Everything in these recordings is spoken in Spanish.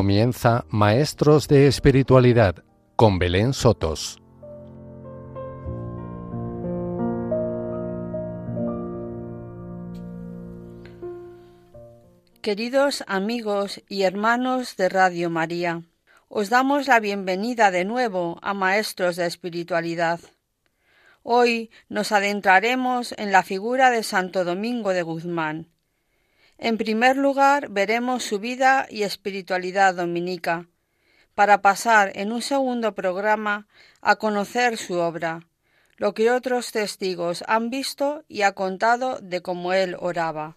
Comienza Maestros de Espiritualidad con Belén Sotos. Queridos amigos y hermanos de Radio María, os damos la bienvenida de nuevo a Maestros de Espiritualidad. Hoy nos adentraremos en la figura de Santo Domingo de Guzmán. En primer lugar, veremos su vida y espiritualidad dominica, para pasar en un segundo programa a conocer su obra, lo que otros testigos han visto y ha contado de cómo él oraba.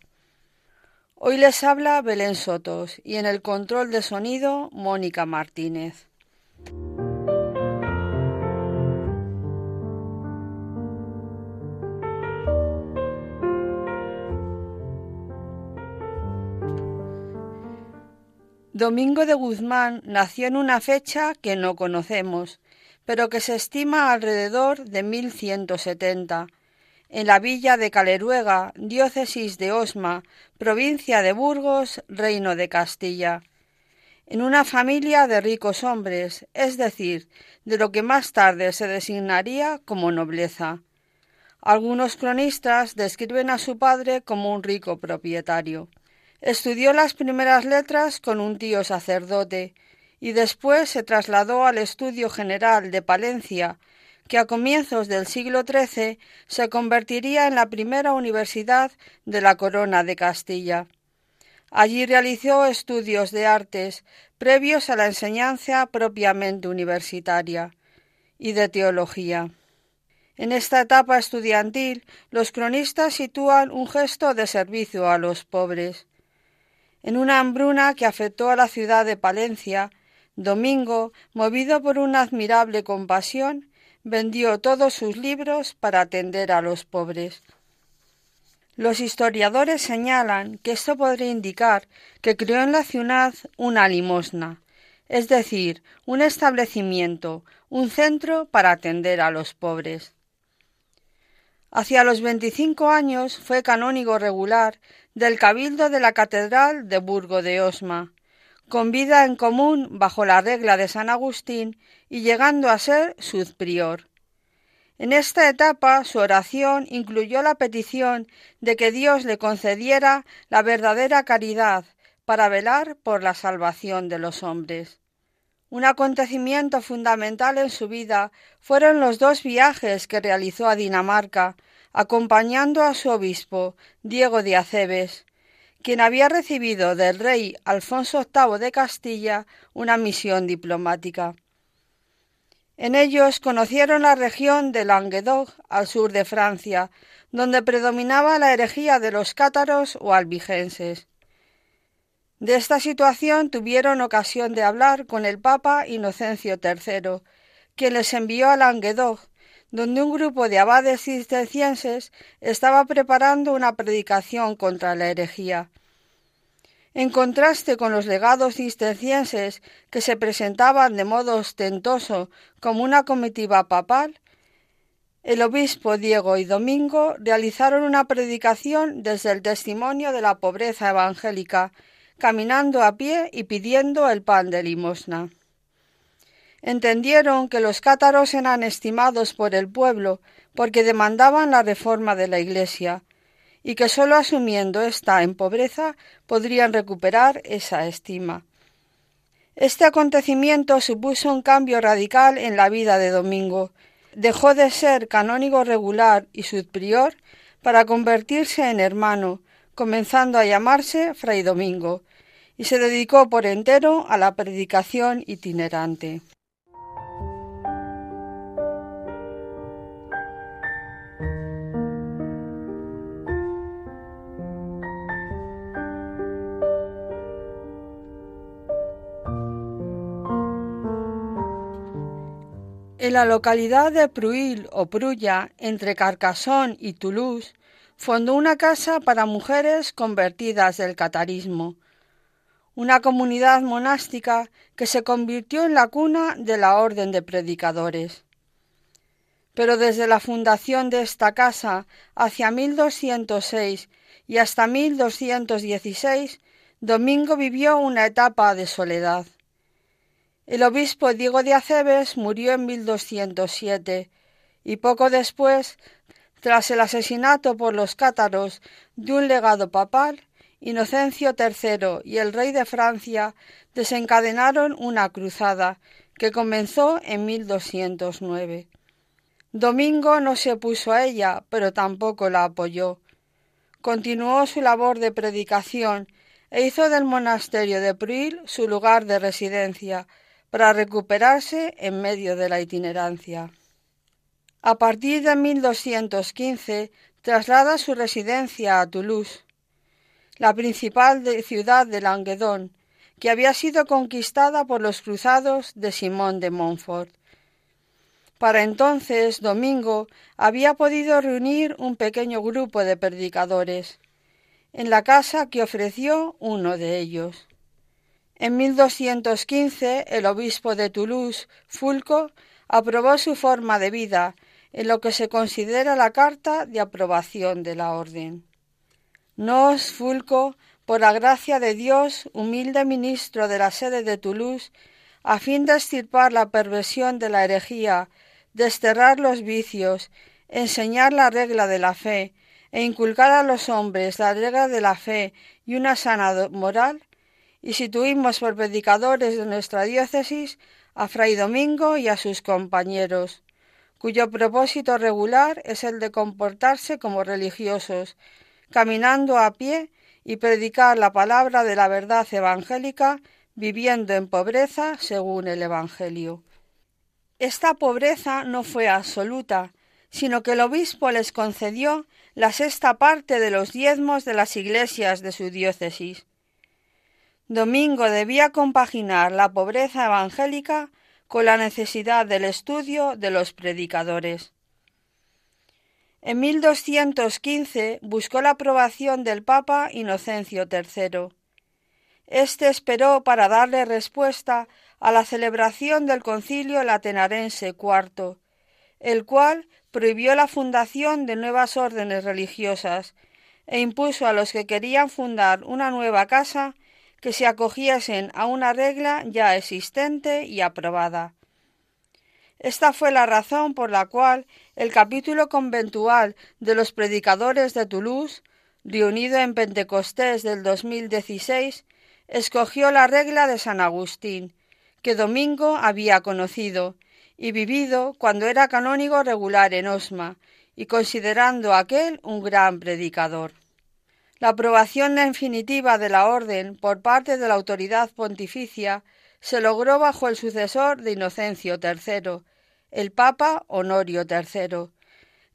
Hoy les habla Belén Sotos y en el control de sonido Mónica Martínez. Domingo de Guzmán nació en una fecha que no conocemos, pero que se estima alrededor de 1170, en la villa de Caleruega, diócesis de Osma, provincia de Burgos, reino de Castilla, en una familia de ricos hombres, es decir, de lo que más tarde se designaría como nobleza. Algunos cronistas describen a su padre como un rico propietario. Estudió las primeras letras con un tío sacerdote y después se trasladó al Estudio General de Palencia, que a comienzos del siglo XIII se convertiría en la primera universidad de la Corona de Castilla. Allí realizó estudios de artes previos a la enseñanza propiamente universitaria y de teología. En esta etapa estudiantil, los cronistas sitúan un gesto de servicio a los pobres. En una hambruna que afectó a la ciudad de Palencia, Domingo, movido por una admirable compasión, vendió todos sus libros para atender a los pobres. Los historiadores señalan que esto podría indicar que creó en la ciudad una limosna, es decir, un establecimiento, un centro para atender a los pobres. Hacia los veinticinco años fue canónigo regular del Cabildo de la Catedral de Burgo de Osma, con vida en común bajo la regla de San Agustín y llegando a ser prior. En esta etapa su oración incluyó la petición de que Dios le concediera la verdadera caridad para velar por la salvación de los hombres. Un acontecimiento fundamental en su vida fueron los dos viajes que realizó a Dinamarca acompañando a su obispo, Diego de Acebes, quien había recibido del rey Alfonso VIII de Castilla una misión diplomática. En ellos conocieron la región de Languedoc al sur de Francia, donde predominaba la herejía de los cátaros o albigenses. De esta situación tuvieron ocasión de hablar con el Papa Inocencio III, quien les envió a Languedoc donde un grupo de abades cistercienses estaba preparando una predicación contra la herejía. En contraste con los legados cistercienses que se presentaban de modo ostentoso como una comitiva papal, el obispo Diego y Domingo realizaron una predicación desde el testimonio de la pobreza evangélica, caminando a pie y pidiendo el pan de limosna entendieron que los cátaros eran estimados por el pueblo porque demandaban la reforma de la Iglesia, y que sólo asumiendo esta en pobreza podrían recuperar esa estima. Este acontecimiento supuso un cambio radical en la vida de Domingo. Dejó de ser canónigo regular y subprior para convertirse en hermano, comenzando a llamarse Fray Domingo, y se dedicó por entero a la predicación itinerante. En la localidad de Pruil o Prulla, entre Carcassonne y Toulouse, fundó una casa para mujeres convertidas del catarismo, una comunidad monástica que se convirtió en la cuna de la orden de predicadores. Pero desde la fundación de esta casa hacia 1206 y hasta 1216, Domingo vivió una etapa de soledad. El obispo Diego de Aceves murió en 1207 y poco después, tras el asesinato por los cátaros de un legado papal, Inocencio III y el rey de Francia desencadenaron una cruzada que comenzó en 1209. Domingo no se opuso a ella, pero tampoco la apoyó. Continuó su labor de predicación e hizo del monasterio de Pruil su lugar de residencia para recuperarse en medio de la itinerancia. A partir de 1215 traslada su residencia a Toulouse, la principal ciudad de Languedón, que había sido conquistada por los cruzados de Simón de Montfort. Para entonces, Domingo había podido reunir un pequeño grupo de predicadores en la casa que ofreció uno de ellos. En 1215 el obispo de Toulouse, Fulco, aprobó su forma de vida en lo que se considera la carta de aprobación de la orden. Nos, Fulco, por la gracia de Dios, humilde ministro de la sede de Toulouse, a fin de extirpar la perversión de la herejía, desterrar los vicios, enseñar la regla de la fe, e inculcar a los hombres la regla de la fe y una sana moral, y situimos por predicadores de nuestra diócesis a Fray Domingo y a sus compañeros, cuyo propósito regular es el de comportarse como religiosos, caminando a pie y predicar la palabra de la verdad evangélica, viviendo en pobreza según el Evangelio. Esta pobreza no fue absoluta, sino que el obispo les concedió la sexta parte de los diezmos de las iglesias de su diócesis. Domingo debía compaginar la pobreza evangélica con la necesidad del estudio de los predicadores. En 1215 buscó la aprobación del Papa Inocencio III. Este esperó para darle respuesta a la celebración del Concilio Latenarense IV, el cual prohibió la fundación de nuevas órdenes religiosas e impuso a los que querían fundar una nueva casa que se acogiesen a una regla ya existente y aprobada. Esta fue la razón por la cual el capítulo conventual de los predicadores de Toulouse, reunido en Pentecostés del 2016, escogió la regla de San Agustín, que Domingo había conocido, y vivido cuando era canónigo regular en Osma, y considerando aquel un gran predicador. La aprobación definitiva de la orden por parte de la autoridad pontificia se logró bajo el sucesor de Inocencio III, el Papa Honorio III,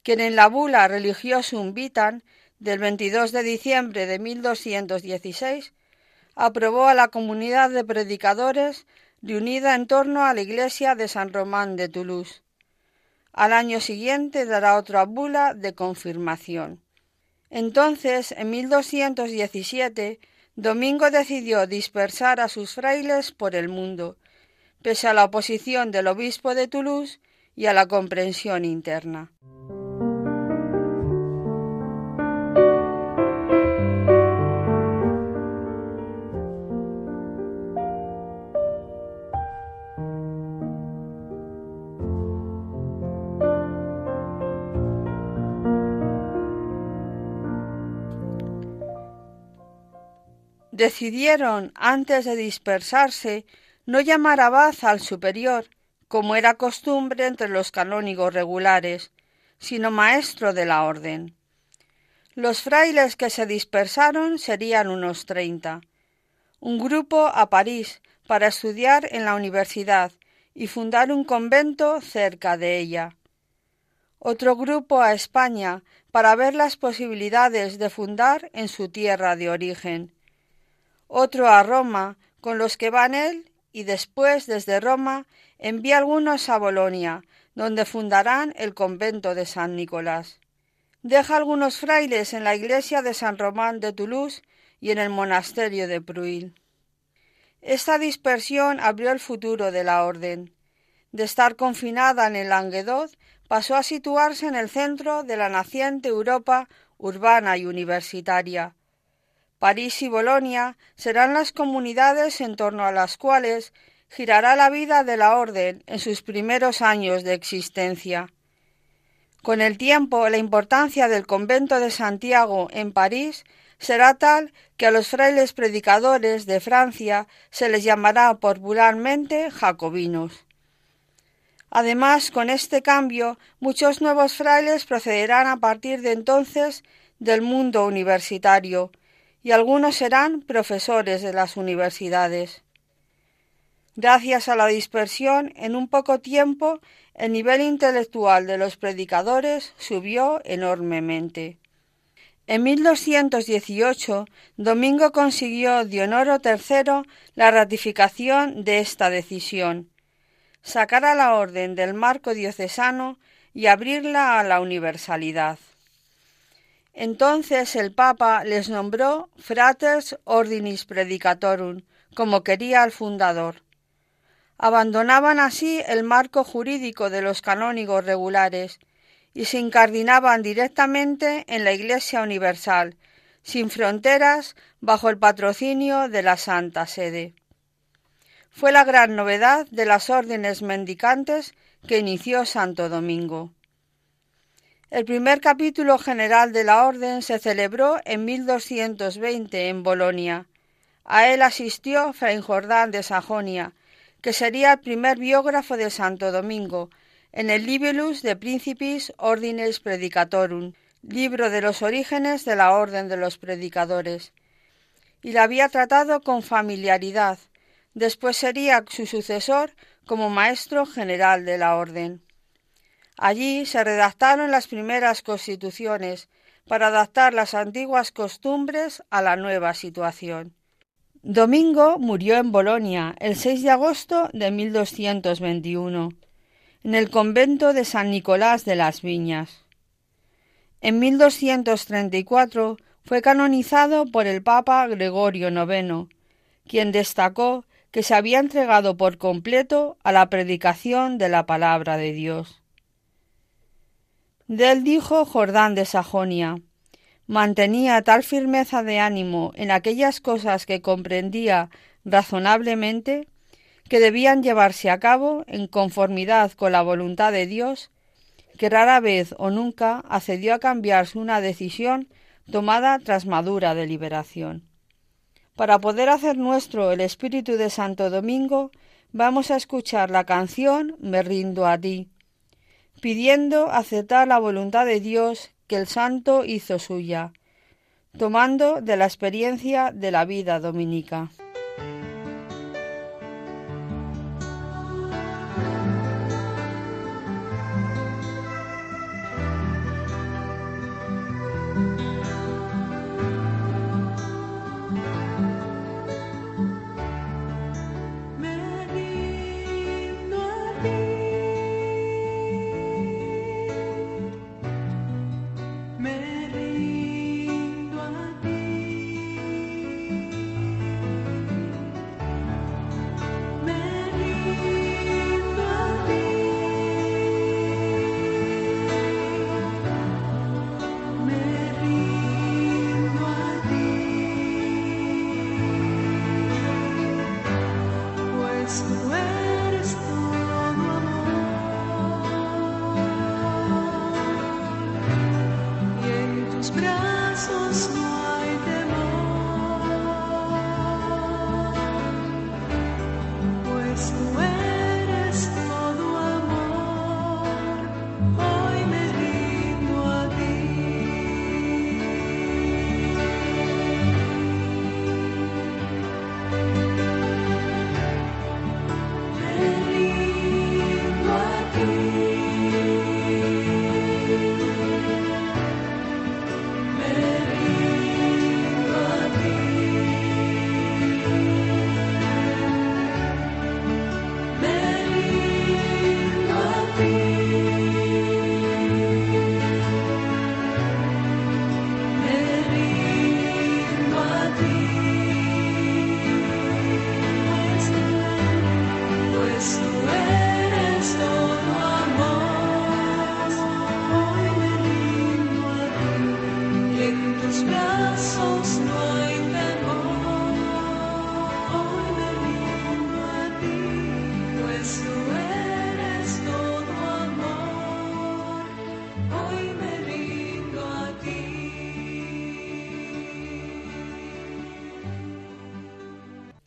quien en la bula Religiosum Vitam del 22 de diciembre de 1216 aprobó a la comunidad de predicadores reunida en torno a la iglesia de San Román de Toulouse. Al año siguiente dará otra bula de confirmación. Entonces, en 1217, Domingo decidió dispersar a sus frailes por el mundo, pese a la oposición del obispo de Toulouse y a la comprensión interna. Decidieron, antes de dispersarse, no llamar abad al superior, como era costumbre entre los canónigos regulares, sino maestro de la orden. Los frailes que se dispersaron serían unos treinta. Un grupo a París para estudiar en la universidad y fundar un convento cerca de ella. Otro grupo a España para ver las posibilidades de fundar en su tierra de origen otro a Roma, con los que van él, y después desde Roma envía algunos a Bolonia, donde fundarán el convento de San Nicolás. Deja algunos frailes en la iglesia de San Román de Toulouse y en el monasterio de Pruil. Esta dispersión abrió el futuro de la orden. De estar confinada en el Languedoc, pasó a situarse en el centro de la naciente Europa urbana y universitaria, París y Bolonia serán las comunidades en torno a las cuales girará la vida de la orden en sus primeros años de existencia. Con el tiempo, la importancia del convento de Santiago en París será tal que a los frailes predicadores de Francia se les llamará popularmente jacobinos. Además, con este cambio, muchos nuevos frailes procederán a partir de entonces del mundo universitario, y algunos serán profesores de las universidades. Gracias a la dispersión, en un poco tiempo el nivel intelectual de los predicadores subió enormemente. En 1218, Domingo consiguió Dionoro III la ratificación de esta decisión, sacar a la orden del marco diocesano y abrirla a la universalidad. Entonces el Papa les nombró Fraters Ordinis Predicatorum, como quería el fundador. Abandonaban así el marco jurídico de los canónigos regulares y se incardinaban directamente en la Iglesia Universal, sin fronteras, bajo el patrocinio de la Santa Sede. Fue la gran novedad de las órdenes mendicantes que inició Santo Domingo. El primer capítulo general de la orden se celebró en 1220 en Bolonia. A él asistió Fray Jordán de Sajonia, que sería el primer biógrafo de Santo Domingo, en el Libellus de Principis Ordines Predicatorum, libro de los orígenes de la Orden de los Predicadores, y la había tratado con familiaridad. Después sería su sucesor como maestro general de la Orden. Allí se redactaron las primeras constituciones para adaptar las antiguas costumbres a la nueva situación. Domingo murió en Bolonia el 6 de agosto de 1221, en el convento de San Nicolás de las Viñas. En 1234 fue canonizado por el Papa Gregorio IX, quien destacó que se había entregado por completo a la predicación de la palabra de Dios. De él dijo Jordán de Sajonia, mantenía tal firmeza de ánimo en aquellas cosas que comprendía razonablemente que debían llevarse a cabo en conformidad con la voluntad de Dios, que rara vez o nunca accedió a cambiar una decisión tomada tras madura deliberación. Para poder hacer nuestro el espíritu de Santo Domingo, vamos a escuchar la canción Me rindo a ti, pidiendo aceptar la voluntad de Dios que el santo hizo suya, tomando de la experiencia de la vida dominica.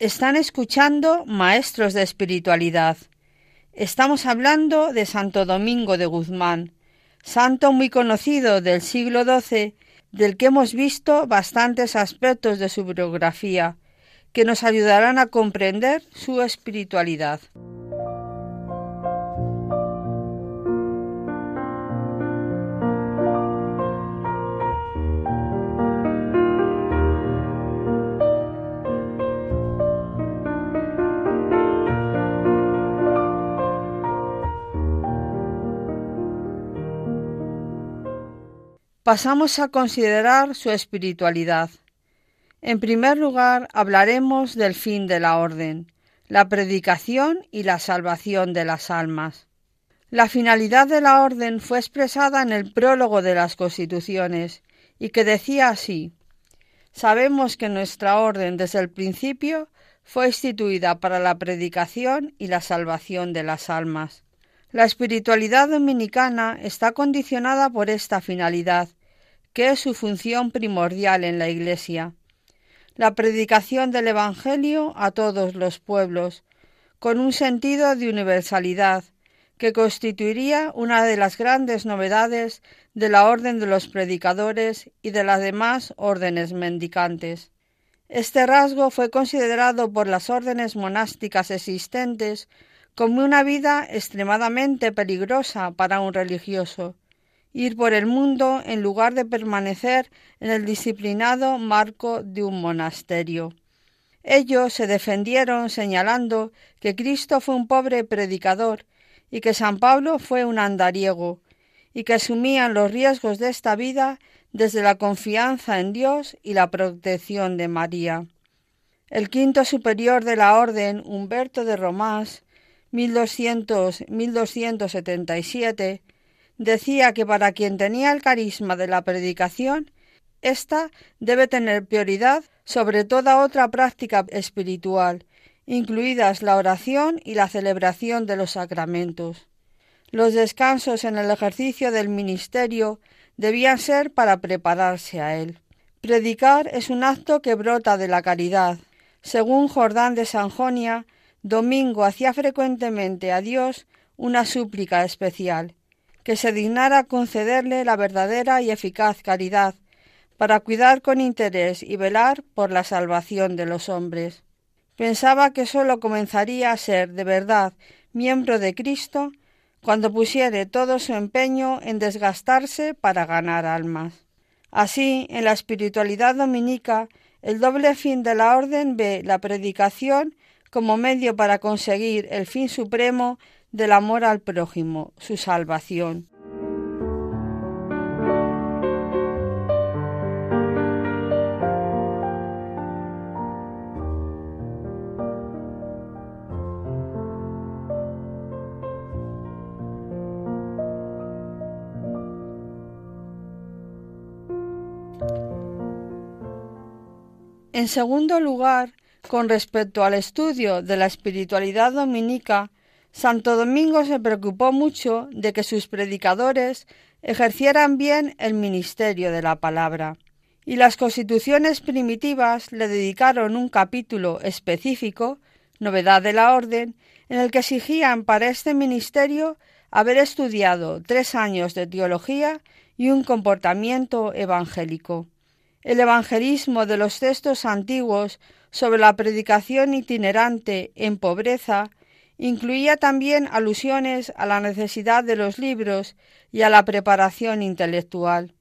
Están escuchando Maestros de Espiritualidad. Estamos hablando de Santo Domingo de Guzmán, santo muy conocido del siglo XII, del que hemos visto bastantes aspectos de su biografía, que nos ayudarán a comprender su espiritualidad. Pasamos a considerar su espiritualidad. En primer lugar, hablaremos del fin de la orden, la predicación y la salvación de las almas. La finalidad de la orden fue expresada en el prólogo de las Constituciones, y que decía así Sabemos que nuestra orden desde el principio fue instituida para la predicación y la salvación de las almas. La espiritualidad dominicana está condicionada por esta finalidad, que es su función primordial en la Iglesia. La predicación del Evangelio a todos los pueblos, con un sentido de universalidad, que constituiría una de las grandes novedades de la orden de los predicadores y de las demás órdenes mendicantes. Este rasgo fue considerado por las órdenes monásticas existentes como una vida extremadamente peligrosa para un religioso, ir por el mundo en lugar de permanecer en el disciplinado marco de un monasterio. Ellos se defendieron señalando que Cristo fue un pobre predicador y que San Pablo fue un andariego, y que asumían los riesgos de esta vida desde la confianza en Dios y la protección de María. El quinto superior de la orden, Humberto de Romás, 1200-1277, decía que para quien tenía el carisma de la predicación, ésta debe tener prioridad sobre toda otra práctica espiritual, incluidas la oración y la celebración de los sacramentos. Los descansos en el ejercicio del ministerio debían ser para prepararse a él. Predicar es un acto que brota de la caridad. Según Jordán de Sanjonia, Domingo hacía frecuentemente a Dios una súplica especial, que se dignara concederle la verdadera y eficaz caridad, para cuidar con interés y velar por la salvación de los hombres. Pensaba que sólo comenzaría a ser de verdad miembro de Cristo cuando pusiere todo su empeño en desgastarse para ganar almas. Así, en la espiritualidad dominica, el doble fin de la orden ve la predicación como medio para conseguir el fin supremo del amor al prójimo, su salvación. En segundo lugar, con respecto al estudio de la espiritualidad dominica, Santo Domingo se preocupó mucho de que sus predicadores ejercieran bien el ministerio de la palabra, y las constituciones primitivas le dedicaron un capítulo específico, novedad de la orden, en el que exigían para este ministerio haber estudiado tres años de teología y un comportamiento evangélico. El evangelismo de los textos antiguos sobre la predicación itinerante en pobreza incluía también alusiones a la necesidad de los libros y a la preparación intelectual,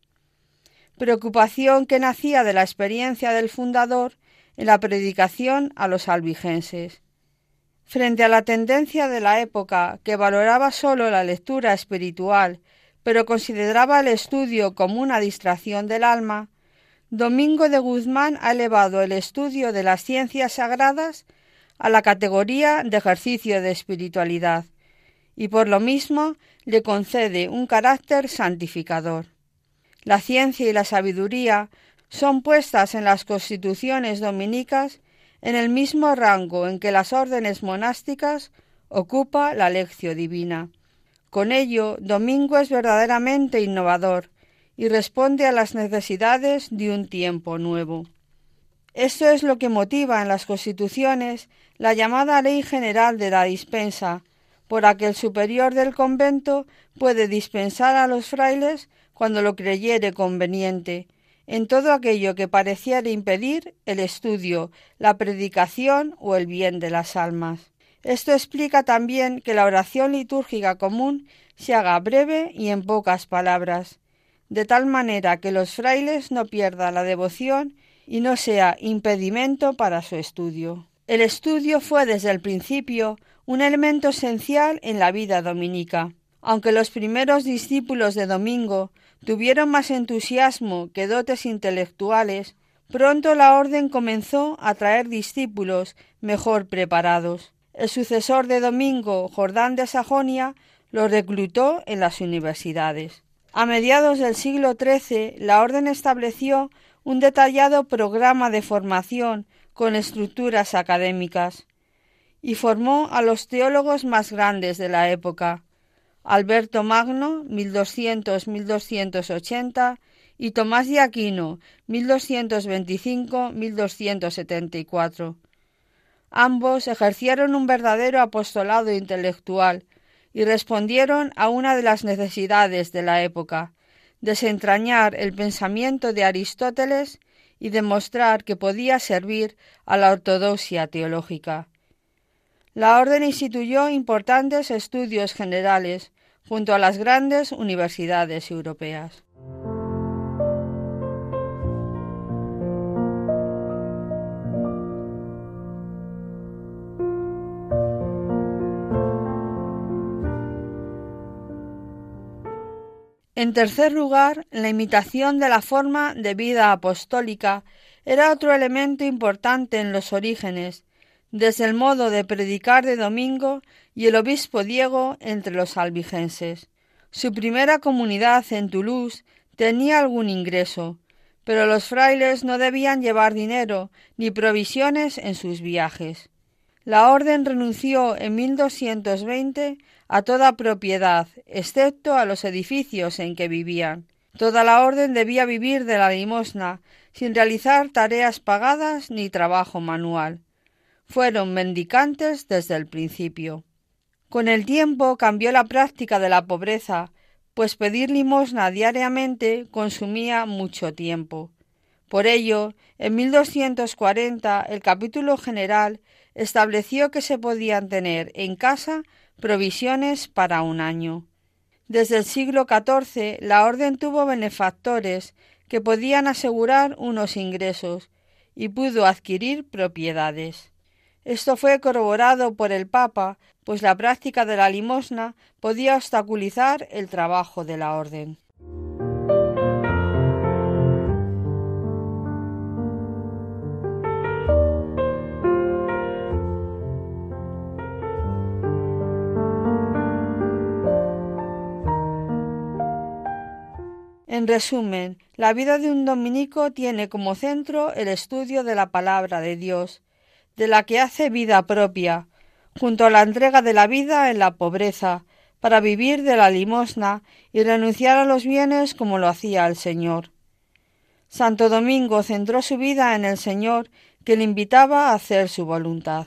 preocupación que nacía de la experiencia del fundador en la predicación a los albigenses. Frente a la tendencia de la época que valoraba sólo la lectura espiritual, pero consideraba el estudio como una distracción del alma, Domingo de Guzmán ha elevado el estudio de las ciencias sagradas a la categoría de ejercicio de espiritualidad y por lo mismo le concede un carácter santificador. La ciencia y la sabiduría son puestas en las constituciones dominicas en el mismo rango en que las órdenes monásticas ocupa la lección divina. Con ello, Domingo es verdaderamente innovador, y responde a las necesidades de un tiempo nuevo. Esto es lo que motiva en las constituciones la llamada Ley General de la Dispensa, por la que el superior del convento puede dispensar a los frailes cuando lo creyere conveniente, en todo aquello que pareciera impedir el estudio, la predicación o el bien de las almas. Esto explica también que la oración litúrgica común se haga breve y en pocas palabras, de tal manera que los frailes no pierdan la devoción y no sea impedimento para su estudio. El estudio fue desde el principio un elemento esencial en la vida dominica. Aunque los primeros discípulos de Domingo tuvieron más entusiasmo que dotes intelectuales, pronto la orden comenzó a traer discípulos mejor preparados. El sucesor de Domingo, Jordán de Sajonia, lo reclutó en las universidades. A mediados del siglo XIII, la orden estableció un detallado programa de formación con estructuras académicas y formó a los teólogos más grandes de la época, Alberto Magno, 1200-1280, y Tomás de Aquino, 1225-1274. Ambos ejercieron un verdadero apostolado intelectual y respondieron a una de las necesidades de la época, desentrañar el pensamiento de Aristóteles y demostrar que podía servir a la ortodoxia teológica. La orden instituyó importantes estudios generales junto a las grandes universidades europeas. En tercer lugar, la imitación de la forma de vida apostólica era otro elemento importante en los orígenes, desde el modo de predicar de Domingo y el obispo Diego entre los albigenses. Su primera comunidad en Toulouse tenía algún ingreso, pero los frailes no debían llevar dinero ni provisiones en sus viajes. La orden renunció en 1220 a toda propiedad, excepto a los edificios en que vivían. Toda la orden debía vivir de la limosna, sin realizar tareas pagadas ni trabajo manual. Fueron mendicantes desde el principio. Con el tiempo cambió la práctica de la pobreza, pues pedir limosna diariamente consumía mucho tiempo. Por ello, en 1240 el capítulo general estableció que se podían tener en casa provisiones para un año. Desde el siglo XIV la orden tuvo benefactores que podían asegurar unos ingresos y pudo adquirir propiedades. Esto fue corroborado por el Papa, pues la práctica de la limosna podía obstaculizar el trabajo de la orden. En resumen, la vida de un dominico tiene como centro el estudio de la palabra de Dios, de la que hace vida propia, junto a la entrega de la vida en la pobreza, para vivir de la limosna y renunciar a los bienes como lo hacía el Señor. Santo Domingo centró su vida en el Señor, que le invitaba a hacer su voluntad.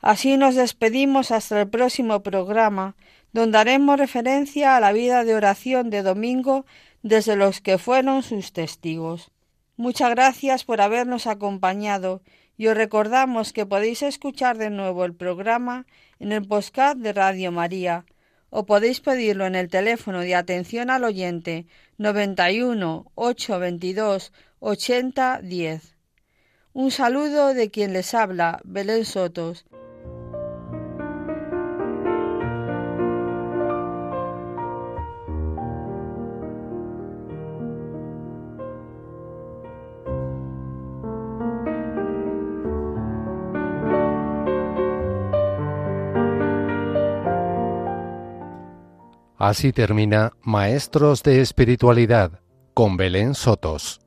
Así nos despedimos hasta el próximo programa, donde haremos referencia a la vida de oración de Domingo desde los que fueron sus testigos. Muchas gracias por habernos acompañado y os recordamos que podéis escuchar de nuevo el programa en el postcard de Radio María o podéis pedirlo en el teléfono de atención al oyente 91 822 80 10. Un saludo de quien les habla, Belén Sotos. Así termina Maestros de Espiritualidad con Belén Sotos.